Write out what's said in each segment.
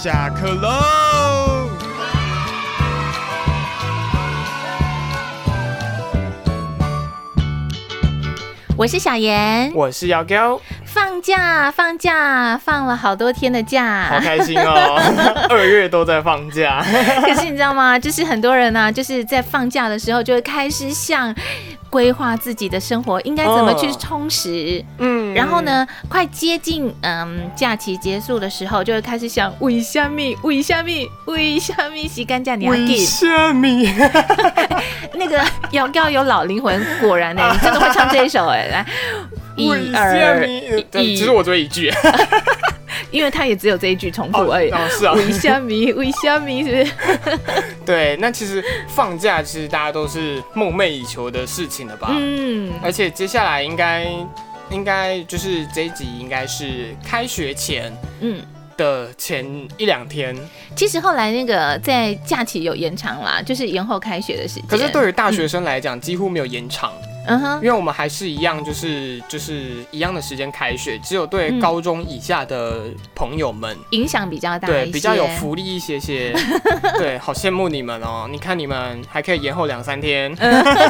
下课喽！我是小严，我是姚高，放假放假放了好多天的假好，开心哦！二月都在放假，可是你知道吗？就是很多人呢、就是在放假的时候就会开始想规划自己的生活应该怎么去充实。嗯然后？呢，快接近嗯假期结束的时候，就会开始想为虾米为虾米为虾米洗干净你要为给虾米？那个要要有老灵魂，果然呢、你真的会唱这一首哎、来 一二一其实我只会一句。因为他也只有这一句重复哦而已。哦是啊，为虾米为虾米是不是？对。那其实放假，其实大家都是梦寐以求的事情了吧？嗯，而且接下来应该应该就是这一集应该是开学前嗯，的前一两天。其实后来那个在假期有延长啦，就是延后开学的时间。可是对于大学生来讲，几乎没有延长，嗯哼因，为我们还是一样，就是就是一样的时间开学，只有对嗯高中以下的朋友们，影响比较大，对比较有福利一些些。对，好羡慕你们哦！你看你们还可以延后两三天。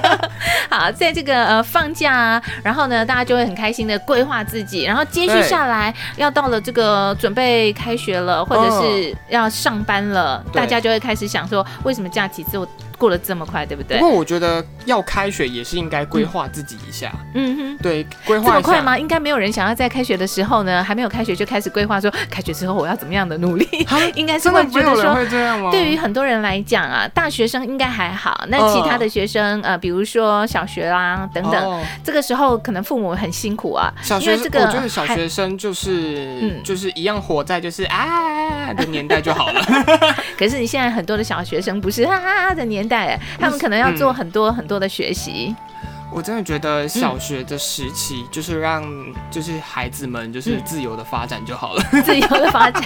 好，在这个呃放假啊，然后呢，大家就会很开心的规划自己，然后接续下来要到了这个准备开学了，或者是要上班了，对大家就会开始想说，为什么假期就过得这么快，对不对？不过我觉得要开学也是应该规划自己一下，嗯哼。对，规划这。么快吗？应该没有人想要在开学的时候呢，还没有开学就开始规划说，开学之后我要怎么样的努力。哈 应该是会觉得说，会这样吗？对于很多人来讲啊，大学生应该还好，那嗯其他的学生，呃，比如说小学啦等等，哦这个时候可能父母很辛苦啊，小学生，因为这个我觉得小学生就是、嗯就是一样活在就是啊的年代就好了。可是你现在很多的小学生不是哈哈哈的年代，他们可能要做很多很多的学习。我真的觉得小学的时期就是让就是孩子们就是嗯自由的发展就好了。自由的发展。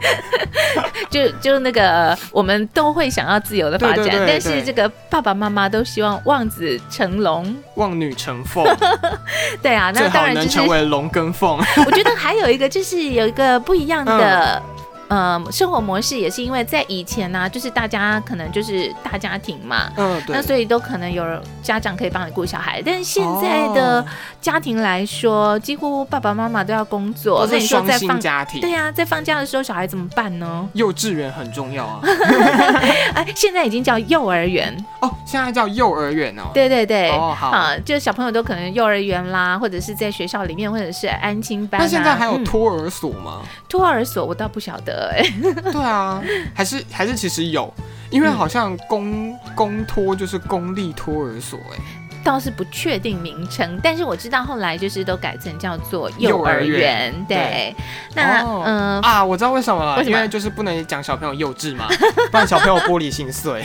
就就那个，我们都会想要自由的发展，对对对但是这个爸爸妈妈都希望望子成龙。望女成凤，对啊，最那当好能然就是成为龙跟凤。我觉得还有一个就是有一个不一样的。呃，生活模式也是因为在以前呢、就是大家可能就是大家庭嘛，嗯，对那。所以都可能有家长可以帮你顾小孩，但是现在的哦家庭来说，几乎爸爸妈妈都要工作，那都是双你说在放薪家庭，对呀、在放假的时候，小孩怎么办呢？幼稚园很重要啊。哎，现在已经叫幼儿园，哦，现在叫幼儿园哦。对对对，哦好啊，就是小朋友都可能幼儿园啦，或者是在学校里面，或者是安亲班、啊。那现在还有嗯托儿所吗？托儿所，我倒不晓得哎、对啊，还是还是其实有，因为好像公公托就是公立托儿所，哎，倒是不确定名称，但是我知道后来就是都改成叫做幼幼儿儿园园。对对，那哦嗯、啊，我知道为什么了，因为就是不能讲小朋友幼稚嘛，不然小朋友玻璃心碎。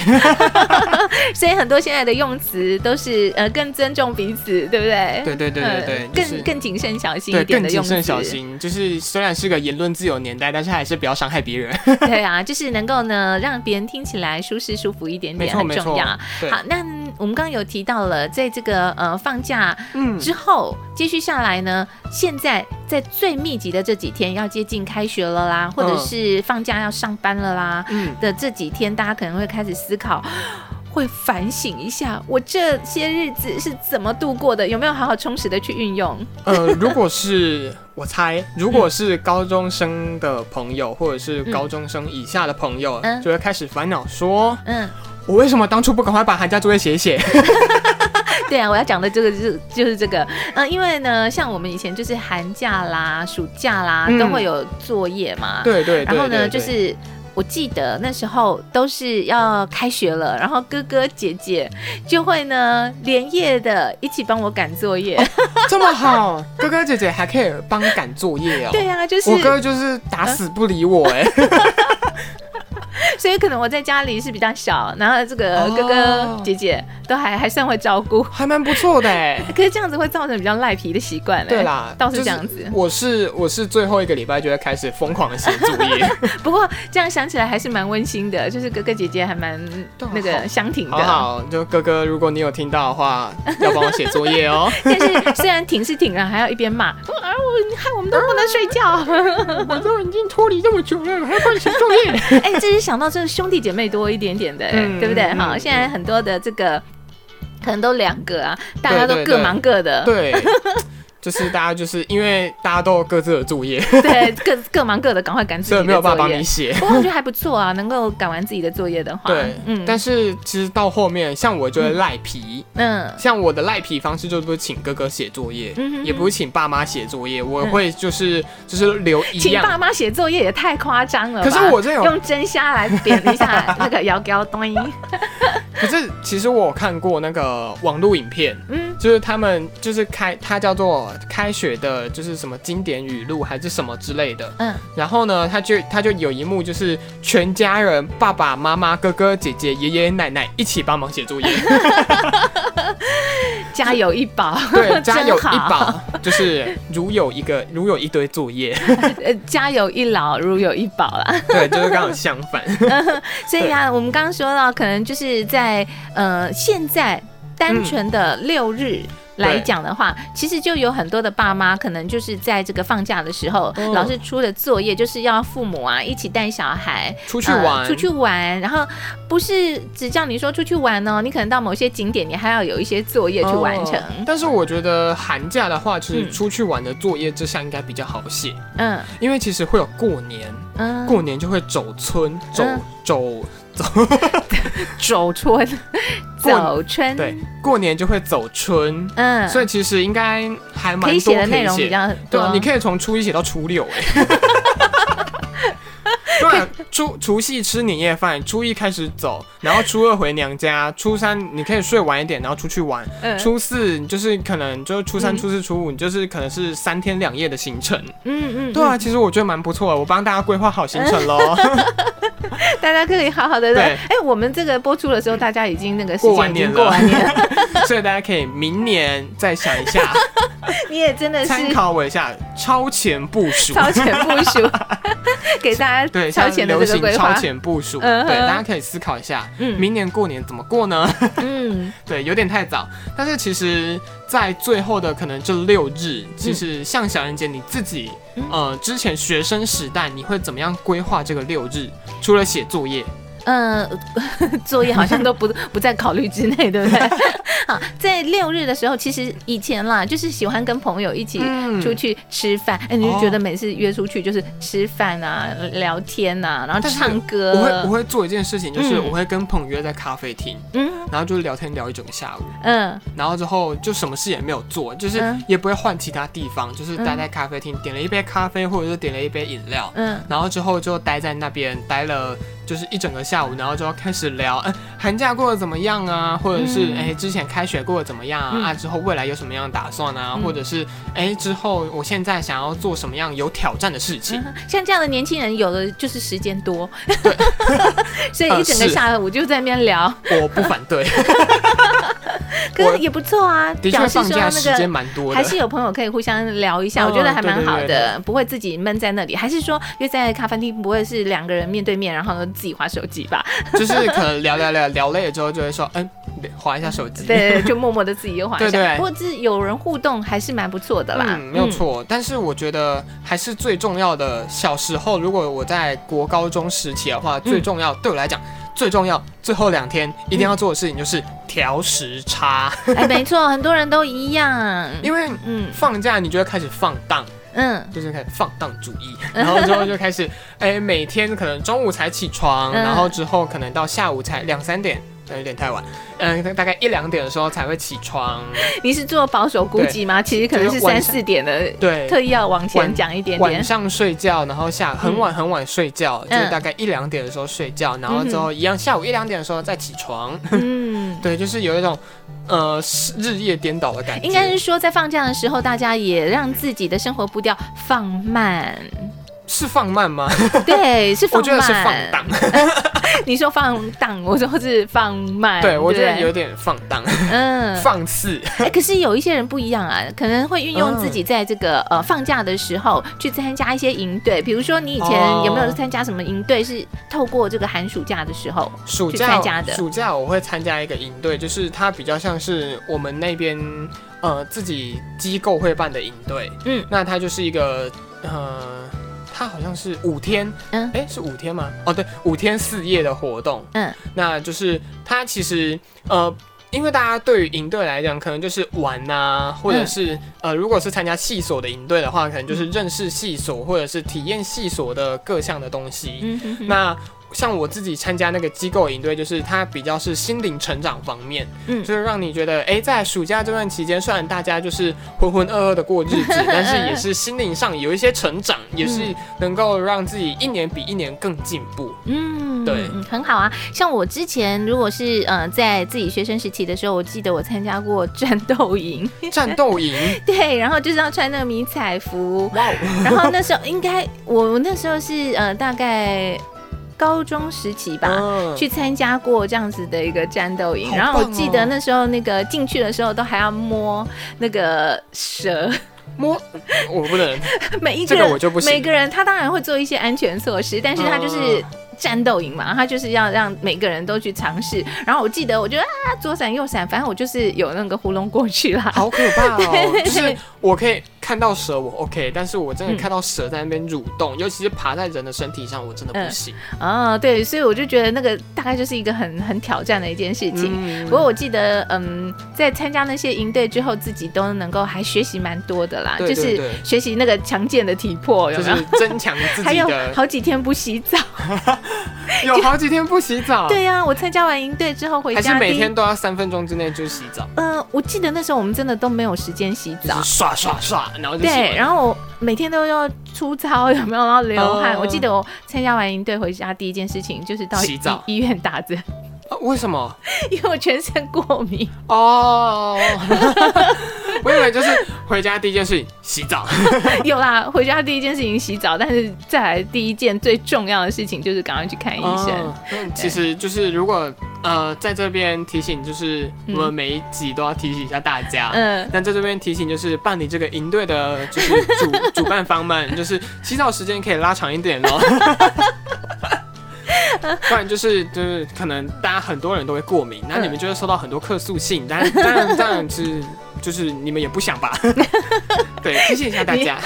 所以很多现在的用词都是呃更尊重彼此，对不对？对对对对对呃，就是更更谨慎小心对，一点的用词。更谨慎小心。就是虽然是个言论自由年代，但是还是不要伤害别人。对啊，就是能够呢让别人听起来舒适舒服一点点，很重要。。好，那我们刚刚有提到了，在这个呃放假嗯，之后，继续下来呢，现在在最密集的这几天，要接近开学了啦，或者嗯是放假要上班了啦嗯，的这几天，大家可能会开始思考。会反省一下，我这些日子是怎么度过的？有没有好好充实的去运用？呃，如果是我猜，如果是高中生的朋友，或者是高中生以下的朋友，嗯就会开始烦恼说，嗯，我为什么当初不赶快把寒假作业写一写？对啊，我要讲的这个就是就是这个，嗯、因为呢，像我们以前就是寒假啦、暑假啦，嗯都会有作业嘛，对对对然后呢，就是我记得那时候都是要开学了，然后哥哥姐姐就会呢连夜的一起帮我赶作业。这么好，哥哥姐姐还可以帮赶作业哦。对啊，就是我哥就是打死不理我哎、所以可能我在家里是比较小，然后这个哥哥哦姐姐都还还算会照顾，还蛮不错的哎。可是这样子会造成比较赖皮的习惯了。对啦，倒是这样子。我是我是最后一个礼拜就会开始疯狂的写作业，不过这样想起来还是蛮温馨的，就是哥哥姐姐还蛮那个相挺的。好好，就哥哥，如果你有听到的话，要帮我写作业哦。但是虽然挺是挺了，还要一边骂，啊我你害我们都不能睡觉。我都已经脱离这么久了，还要帮你写作业？哎、这是想到这个兄弟姐妹多一点点的、对不对？嗯哈、嗯现在很多的这个可能都两个啊，大家都各忙各的，对，就是大家就是因为大家都有各自的作业，对，各各忙各的，赶快赶自己的所以没有办法帮你。写。不过我觉得还不错啊，能够赶完自己的作业的话，对，嗯，但是其实到后面，像我就会赖皮，嗯像我的赖皮方式就是不是请哥哥写作业，也不是请爸妈写作业，我会就是、就是留一请爸。妈写作业也太夸张了。可是我这种用真虾来点一下那个摇摇端音，可是其实我有看过那个网络影片，嗯就是他们就是开，它叫做开学的，就是什么经典语录还是什么之类的。嗯，然后呢，他就他就有一幕就是全家人，爸爸妈妈、哥哥姐姐、爷爷奶奶一起帮忙写作业，家有一宝，对，家有一，宝，就是如有一个如有一堆作业，呃，家有一老，如有一宝啦。对，就是刚好相反。所以啊，我们刚刚说到，可能就是在呃现在单纯的六日。来讲的话，其实就有很多的爸妈，可能就是在这个放假的时候，嗯老师出的作业就是要父母啊一起带小孩出去玩，呃出去玩，然后不是只叫你说出去玩哦，你可能到某些景点，你还要有一些作业去完成。哦但是我觉得寒假的话，其实嗯。出去玩的作业这项应该比较好写，嗯。因为其实会有过年，嗯，过年就会走村，走嗯走，走春，走春，对，过年就会走春，嗯，所以其实应该还蛮可以多写的内容比。较多。对啊，你可以从初一写到初六，哎。对啊，初除夕吃年夜饭，初一开始走，然后初二回娘家，初三你可以睡晚一点，然后出去玩。嗯初四你就是可能就是初三、嗯初四、初五，你就是可能是三天两夜的行程。嗯嗯，对啊，其实我觉得蛮不错的，我帮大家规划好行程喽。大家可以好好的对。哎，我们这个播出的时候，大家已经那个过完年了，所以大家可以明年再想一下，你也真的是参考我一下，超前部署。超前部署，给大家对，超前的这个行超规划。前部署，嗯对，大家可以思考一下，嗯。明年过年怎么过呢？嗯。对，有点太早，但是其实，在最后的可能这六日，其实像小人姐你自己，嗯。呃，之前学生时代，你会怎么样规划这个六日？除了写作业，嗯，作业好像都不不在考虑之内，对不对？好，在六日的时候，其实以前啦，就是喜欢跟朋友一起嗯。出去吃饭，哎、你就哦。觉得每次约出去就是吃饭啊、聊天啊，然后唱歌。我会我会做一件事情，就是嗯。我会跟朋友约在咖啡厅，嗯。然后就聊天聊一整个下午，嗯。然后之后就什么事也没有做，就是嗯。也不会换其他地方，就是待在咖啡厅，点了一杯咖啡或者是点了一杯饮料，嗯。然后之后就待在那边待了就是一整个下午，然后就要开始聊，嗯、寒假过得怎么样啊？或者是嗯哎、之前开学过得怎么样啊？嗯啊，之后未来有什么样的打算啊？嗯或者是哎、之后我现在想要做什么样有挑战的事情？嗯，像这样的年轻人，有的就是时间多，所以一整个下午就在那边聊，我不反对，可是也不错啊，的确表示放假说那个时间蛮多的。还是有朋友可以互相聊一下，嗯我觉得还蛮好的，不会自己闷在那里。还是说约在咖啡厅，不会是两个人面对面，然后呢自己划手机吧？就是可能聊聊聊聊累了之后，就会说，嗯，划一下手机。对，就默默的自己又划一下。对对不过是有人互动还是蛮不错的啦。嗯，没有错。但是我觉得还是最重要的，小时候如果我在国高中时期的话，最重要对我来讲最重要，最后两天一定要做的事情就是调时差，嗯。哎，没错，很多人都一样。因为嗯放假你就会开始放荡。嗯就是开始放荡主义，然后之后就开始，哎、每天可能中午才起床，嗯然后之后可能到下午才两三点，呃有点太晚，嗯、大概一两点的时候才会起床，你是做保守估计吗？其实可能是三四点的，对，特意要往前讲一点点。晚上睡觉，然后下很晚很晚睡觉，嗯就是大概一两点的时候睡觉，然后之后一样下午一两点的时候再起床，嗯。对，就是有一种呃日夜颠倒的感觉。应该是说，在放假的时候，大家也让自己的生活步调放慢。是放慢吗？对，是放我觉得是放慢。荡。你说放荡，我说是放慢。对，我觉得有点放荡、嗯。放肆。哎，可是有一些人不一样啊，可能会运用自己嗯在这个 呃放假的时候去参加一些营队，比如说你以前哦有没有参加什么营队？是透过这个寒暑假的时候去暑假参加的暑假我会参加一个营队，就是它比较像是我们那边呃自己机构会办的营队。嗯那它就是一个呃，它好像是五天，嗯哎、是五天吗？哦，对，五天四夜的活动。嗯，那就是它其实呃。因为大家对于营队来讲，可能就是玩呐、或者是、呃，如果是参加系所的营队的话，可能就是认识系所或者是体验系所的各项的东西。嗯哼哼那像我自己参加那个机构营队，就是它比较是心灵成长方面，嗯。就是让你觉得，哎、在暑假这段期间，虽然大家就是浑浑噩噩的过日子，但是也是心灵上有一些成长，也是能够让自己一年比一年更进步。嗯，对。嗯，很好啊。像我之前如果是呃在自己学生时期的时候，我记得我参加过战斗营，战斗营，对，然后就是要穿那个迷彩服，然后那时候应该我那时候是呃大概高中时期吧。嗯去参加过这样子的一个战斗营，好然后我记得那时候那个进去的时候都还要摸那个蛇，摸，我不能，每一个这个人我就不行每个人他当然会做一些安全措施，但是他就是嗯战斗营嘛，他就是要让每个人都去尝试。然后我记得我觉得啊左闪右闪，反正我就是有那个糊弄过去啦。好可怕哦！对 就是我可以看到蛇，我 OK，但是我真的嗯看到蛇在那边蠕动，尤其是爬在人的身体上，我真的嗯不行。啊，对，所以我就觉得那个大概就是一个很很挑战的一件事情。嗯不过我记得，嗯，在参加那些营队之后，自己都能够还学习蛮多的啦，就是学习那个强健的体魄，有就没有？是增强自己 还有，好几天不洗澡。有好几天不洗澡，对呀、我参加完营队之后回还是家，每天都要三分钟之内就洗澡，嗯，我记得那时候我们真的都没有时间洗澡。刷刷刷，然后对，然后我每天都要出操，有没有？然后流汗。哦我记得我参加完营队回家第一件事情就是到洗澡医医院打针，啊为什么？因为我全身过敏。哦，我以为就是回家第一件事情洗澡，有啦，回家第一件事情洗澡，但是再来第一件最重要的事情就是赶快去看医生。其实就是如果呃在这边提醒，就是我们每一集都要提醒一下大家。嗯，但在这边提醒，就是办理这个营队的，就是主 主办方们，就是洗澡时间可以拉长一点咯。不然就是就是可能大家很多人都会过敏，那你们就会收到很多客诉信，当然当然当然是就是你们也不想吧？对，提醒一下大家，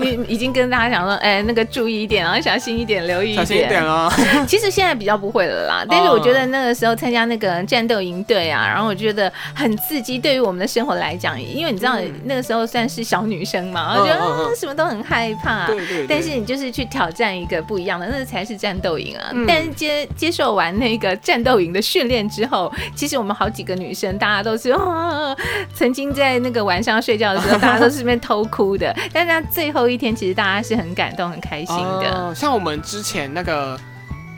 你 已经跟大家讲说，哎、那个注意一点，然后小心一点，留意小心一点哦。其实现在比较不会了啦，但是我觉得那个时候参加那个战斗营队啊，然后我觉得很刺激，对于我们的生活来讲，因为你知道嗯那个时候算是小女生嘛，我觉得、什么都很害怕。对对对，但是你就是去挑战一个不一样的，那才是战斗营啊！嗯但是接接受完那个战斗营的训练之后，其实我们好几个女生，大家都是、啊、曾经在那个晚上睡觉的时候，大家都是这边偷哭的。但是最后一天，其实大家是很感动、很开心的。哦像我们之前那个。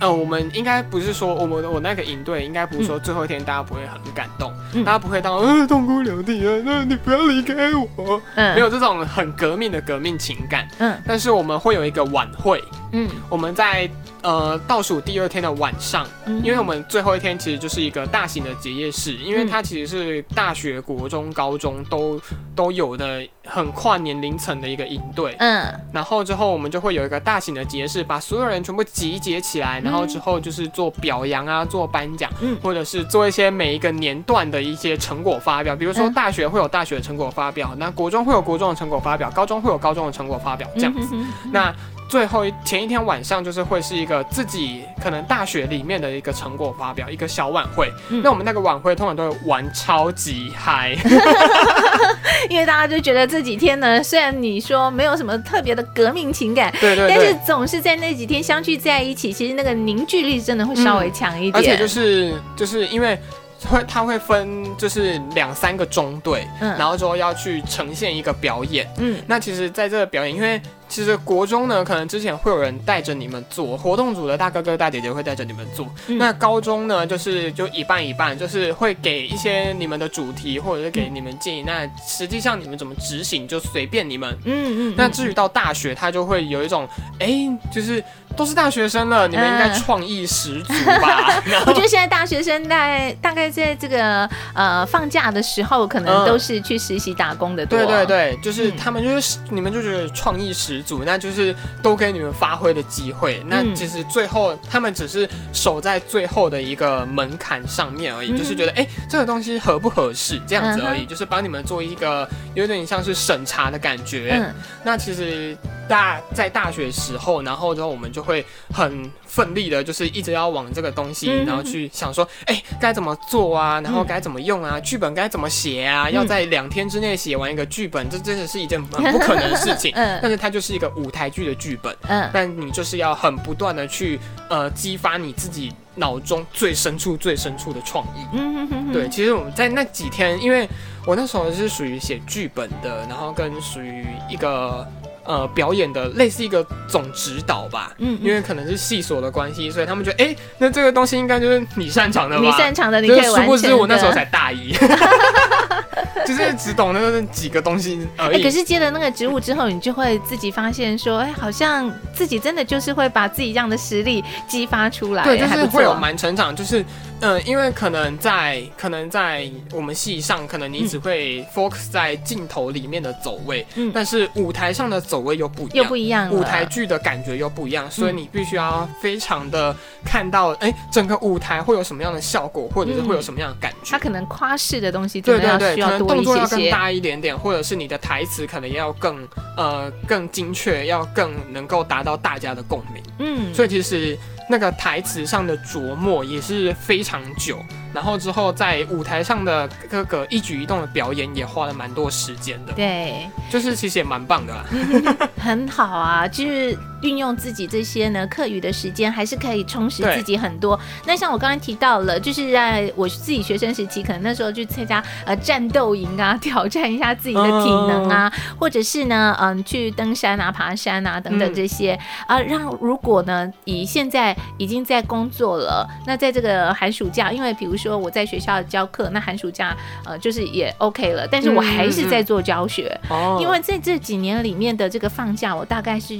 呃，我们应该不是说我们我那个营队，应该不是说最后一天大家不会很感动，嗯大家不会到呃痛哭流涕啊，那你不要离开我，嗯没有这种很革命的革命情感。嗯但是我们会有一个晚会，嗯我们在呃倒数第二天的晚上，嗯因为我们最后一天其实就是一个大型的结业式，因为它其实是大学、国中、高中都都有的很跨年龄层的一个营队。嗯然后之后我们就会有一个大型的结业式，把所有人全部集结起来，然后之后就是做表扬啊，做颁奖，嗯或者是做一些每一个年段的一些成果发表。比如说嗯大学会有大学的成果发表，那国中会有国中的成果发表，高中会有高中的成果发表，这样子。嗯那最后一前一天晚上就是会是一个自己可能大学里面的一个成果发表，一个小晚会。嗯那我们那个晚会通常都会玩超级嗨，因为大家就觉得这几天呢，虽然你说没有什么特别的革命情感，对对但是。总是在那几天相聚在一起，其实那个凝聚力真的会稍微强一点。而且就是就是因为会他会分就是两三个中队，嗯然后之后要去呈现一个表演。嗯那其实在这个表演，因为其实国中呢，可能之前会有人带着你们做，活动组的大哥哥大姐姐会带着你们做。嗯那高中呢，就是就一半一半，就是会给一些你们的主题，或者是给你们建议。那实际上你们怎么执行，就随便你们。嗯嗯，那至于到大学，他就会有一种，哎、就是都是大学生了，你们应该嗯创意十足吧？我觉得现在大学生在大概在这个呃放假的时候，可能嗯都是去实习打工的多。对对对，就是嗯他们就是、你们就觉得创意十足，那就是都给你们发挥的机会。那嗯其实最后他们只是守在最后的一个门槛上面而已，嗯就是觉得哎、这个东西合不合适这样子而已，嗯就是帮你们做一个有点像是审查的感觉。嗯那其实大在大学时候，然后之后我们就会很奋力的，就是一直要往这个东西，嗯然后去想说，哎、该怎么做啊，然后该怎么用啊，剧本该怎么写啊，嗯要在两天之内写完一个剧本，这真的是一件很不可能的事情。嗯。但是它就是一个舞台剧的剧本，嗯。但你就是要很不断的去呃激发你自己脑中最深处、最深处的创意。嗯哼哼哼。对，其实我们在那几天，因为我那时候是属于写剧本的，然后跟属于一个呃表演的，类似一个总指导吧。嗯，因为可能是系所的关系，所以他们觉得，哎、那这个东西应该就是你擅长的吧？你擅长的你可以完成不知我那时候才大一，就是只懂那几个东西而哎、已。可是接了那个职务之后，你就会自己发现说，哎、好像自己真的就是会把自己这样的实力激发出来，对，就还不是会有蛮成长，就是嗯、呃因为可能在可能在我们戏上，可能你只会 focus 在镜头里面的走位，嗯但是舞台上的走位又不一样，又不一样。舞台剧的感觉又不一样，所以嗯你必须要非常的看到，哎、整个舞台会有什么样的效果，或者是会有什么样的感觉。他可能夸饰的东西真的要对对对，可能动作要更。大一点点，或者是你的台词可能要更呃更精确，要更能够达到大家的共鸣。嗯，所以其实那个台词上的琢磨也是非常久，然后之后在舞台上的各个一举一动的表演也花了蛮多时间的，对，就是其实也蛮棒的啦。很好啊，就是运用自己这些呢课余的时间，还是可以充实自己很多。那像我刚才提到了，就是在我自己学生时期，可能那时候去参加呃战斗营啊，挑战一下自己的体能啊，或者是呢嗯、去登山啊、爬山啊等等嗯这些啊、让如果呢以现在已经在工作了，那在这个寒暑假，因为比如说我在学校教课，那寒暑假呃就是也 OK 了，但是我还是在做教学。哦因为在这几年里面的这个放假，我大概是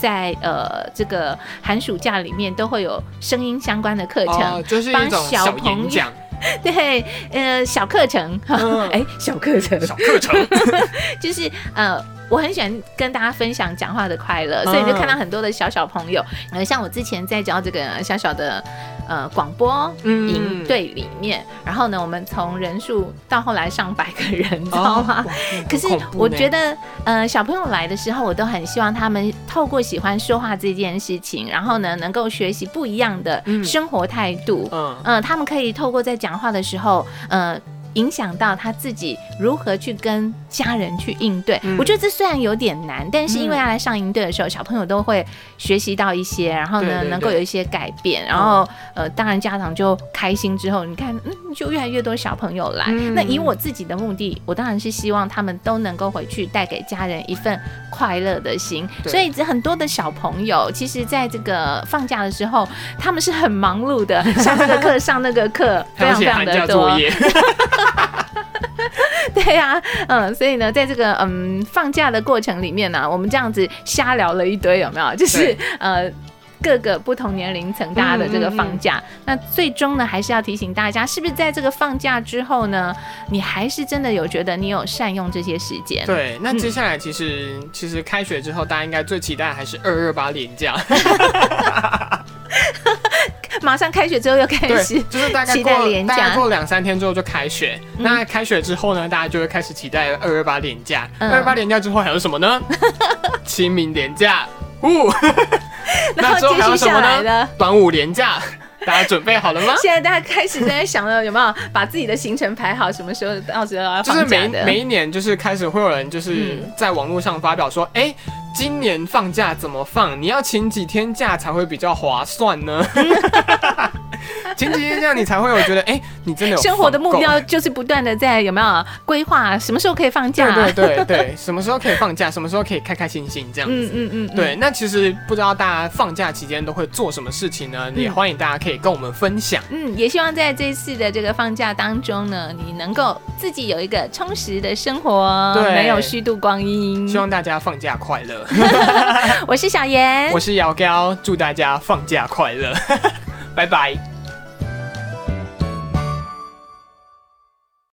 在呃这个寒暑假里面都会有声音相关的课程，哦，就是帮小小朋友讲、对，呃小课程，嗯 哎、小课程小课程，就是呃。我很喜欢跟大家分享讲话的快乐，所以就看到很多的小小朋友，呃，像我之前在教这个小小的呃广播营队里面，然后呢，我们从人数到后来上百个人，你知道吗？哦 可是我觉得得，呃，小朋友来的时候，我都很希望他们透过喜欢说话这件事情，然后呢，能够学习不一样的嗯生活态度。嗯嗯、他们可以透过在讲话的时候，呃。影响到他自己如何去跟家人去应对，嗯。我觉得这虽然有点难，但是因为他来上营队的时候，小朋友都会学习到一些，然后呢，对对对。能够有一些改变，然后呃，当然家长就开心之后，你看，嗯，就越来越多小朋友来。嗯。那以我自己的目的，我当然是希望他们都能够回去带给家人一份快乐的心。所以很多的小朋友，其实在这个放假的时候，他们是很忙碌的，上这个课上那个课，非常非常的多。对呀、嗯，所以呢，在这个嗯放假的过程里面呢、我们这样子瞎聊了一堆，有没有？就是呃。各个不同年龄层大家的这个嗯嗯嗯放假，那最终呢，还是要提醒大家，是不是在这个放假之后呢，你还是真的有觉得你有善用这些时间？对，那嗯接下来其实、其实开学之后，大家应该最期待还是二二八连假，马上开学之后又开始，就是大概期待过大概过两三天之后就开学。嗯那开学之后呢，大家就会开始期待二二八连假。嗯二二八连假之后还有什么呢？清明连假，呜，然后那之后还有什么呢？端午连假，大家准备好了吗？现在大家开始在想了，有没有把自己的行程排好，什么时候到时候要就是每放假的？每一年，就是开始会有人就是嗯在网络上发表说，哎、今年放假怎么放？你要请几天假才会比较划算呢？前几天这样，你才会有觉得，哎，你真的有生活的目标就是不断的在有没有规划什么时候可以放假？对对 对对，什么时候可以放假，什么时候可以开开心心这样子。嗯嗯嗯，嗯对，，那其实不知道大家放假期间都会做什么事情呢？也欢迎大家可以跟我们分享。嗯，也希望在这次的这个放假当中呢，你能够自己有一个充实的生活，对没有虚度光阴。希望大家放假快乐。我是小严，我是瑶瑶，祝大家放假快乐，拜拜。